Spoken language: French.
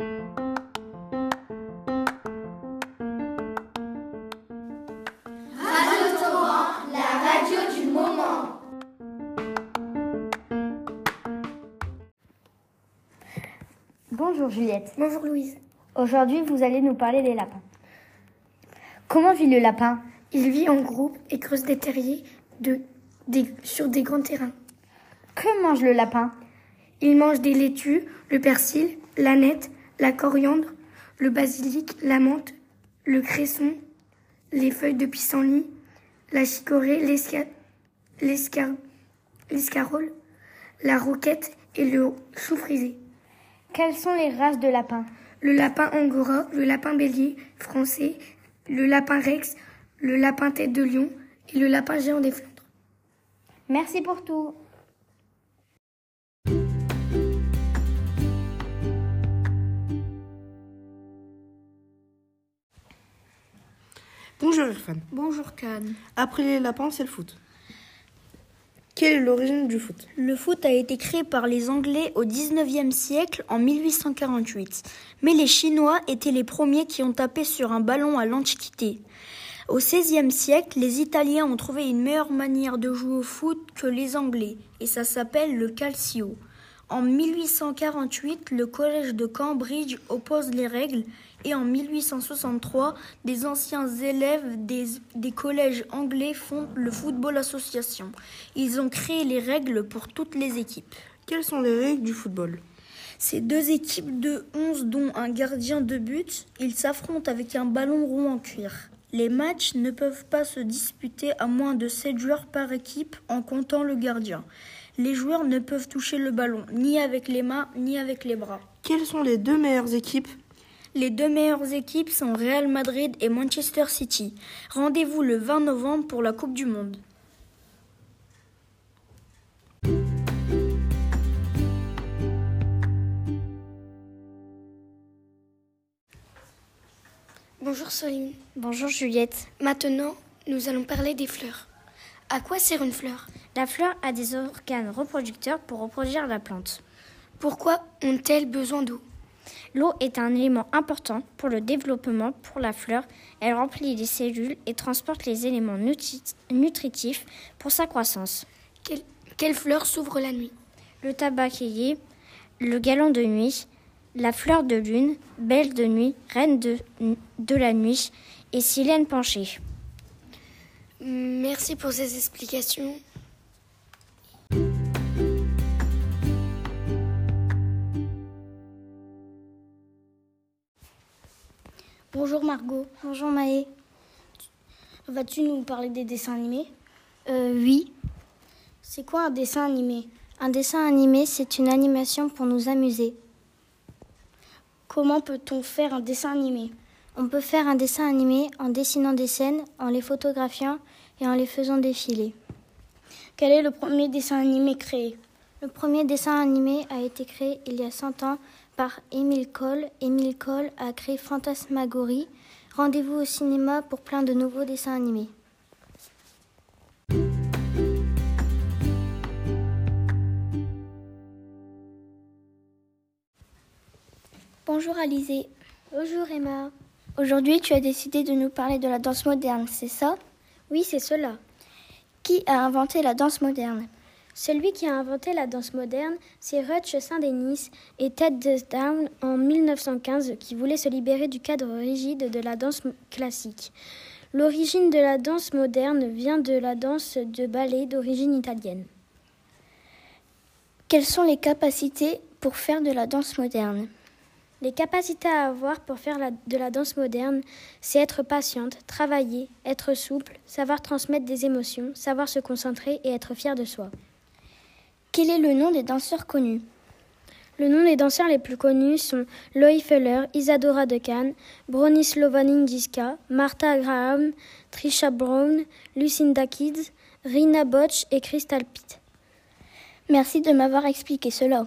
Bonjour Juliette. Bonjour Louise. Aujourd'hui, vous allez nous parler des lapins. Comment vit le lapin? Il vit en groupe et creuse des terriers de, des- sur des grands terrains. Que mange le lapin? Il mange des laitues, le persil, la nette, la coriandre, le basilic, la menthe, le cresson, les feuilles de pissenlit, la chicorée, l'esca- l'escar- l'escarole, la roquette et le chou frisé. Quelles sont les races de lapins? Le lapin angora, le lapin bélier français, le lapin rex, le lapin tête de lion et le lapin géant des Flandres. Merci pour tout. Bonjour Irfan. Bonjour Khan. Après les lapins, c'est le foot. Quelle est l'origine du foot? Le foot a été créé par les Anglais au 19e siècle en 1848. Mais les Chinois étaient les premiers qui ont tapé sur un ballon à l'Antiquité. Au 16e siècle, les Italiens ont trouvé une meilleure manière de jouer au foot que les Anglais, et ça s'appelle le calcio. En 1848, le collège de Cambridge oppose les règles et en 1863, des anciens élèves des, des collèges anglais fondent le Football Association. Ils ont créé les règles pour toutes les équipes. Quelles sont les règles du football? Ces deux équipes de 11 dont un gardien de but, ils s'affrontent avec un ballon rond en cuir. Les matchs ne peuvent pas se disputer à moins de 7 joueurs par équipe en comptant le gardien. Les joueurs ne peuvent toucher le ballon ni avec les mains ni avec les bras. Quelles sont les deux meilleures équipes? Les deux meilleures équipes sont Real Madrid et Manchester City. Rendez-vous le 20 novembre pour la Coupe du Monde. Bonjour Soline. Bonjour Juliette. Maintenant, nous allons parler des fleurs. À quoi sert une fleur? La fleur a des organes reproducteurs pour reproduire la plante. Pourquoi ont-elles besoin d'eau? L'eau est un élément important pour le développement pour la fleur. Elle remplit les cellules et transporte les éléments nutri- nutritifs pour sa croissance. Quelle, quelle fleur s'ouvre la nuit? Le tabacayer, le galon de nuit, la fleur de lune, belle de nuit, reine de, de la nuit et silène penchée. Merci pour ces explications. Bonjour Margot, Bonjour Maë. vas-tu nous parler des dessins animés? Euh, oui. C'est quoi un dessin animé? Un dessin animé, c'est une animation pour nous amuser. Comment peut-on faire un dessin animé? On peut faire un dessin animé en dessinant des scènes, en les photographiant et en les faisant défiler. Quel est le premier dessin animé créé? Le premier dessin animé a été créé il y a 100 ans par Émile Cole. Émile Cole a créé Fantasmagorie. Rendez-vous au cinéma pour plein de nouveaux dessins animés. Bonjour Alizé. Bonjour Emma. Aujourd'hui, tu as décidé de nous parler de la danse moderne, c'est ça? Oui, c'est cela. Qui a inventé la danse moderne? Celui qui a inventé la danse moderne, c'est Rutsch Saint-Denis et Ted Down en 1915 qui voulaient se libérer du cadre rigide de la danse classique. L'origine de la danse moderne vient de la danse de ballet d'origine italienne. Quelles sont les capacités pour faire de la danse moderne? Les capacités à avoir pour faire la- de la danse moderne, c'est être patiente, travailler, être souple, savoir transmettre des émotions, savoir se concentrer et être fier de soi. Quel est le nom des danseurs connus? Le nom des danseurs les plus connus sont Loïc Feller, Isadora Duncan, Bronislava Ninjiska, Martha Graham, Trisha Brown, Lucinda Kids, Rina Botch et Crystal Pitt. Merci de m'avoir expliqué cela.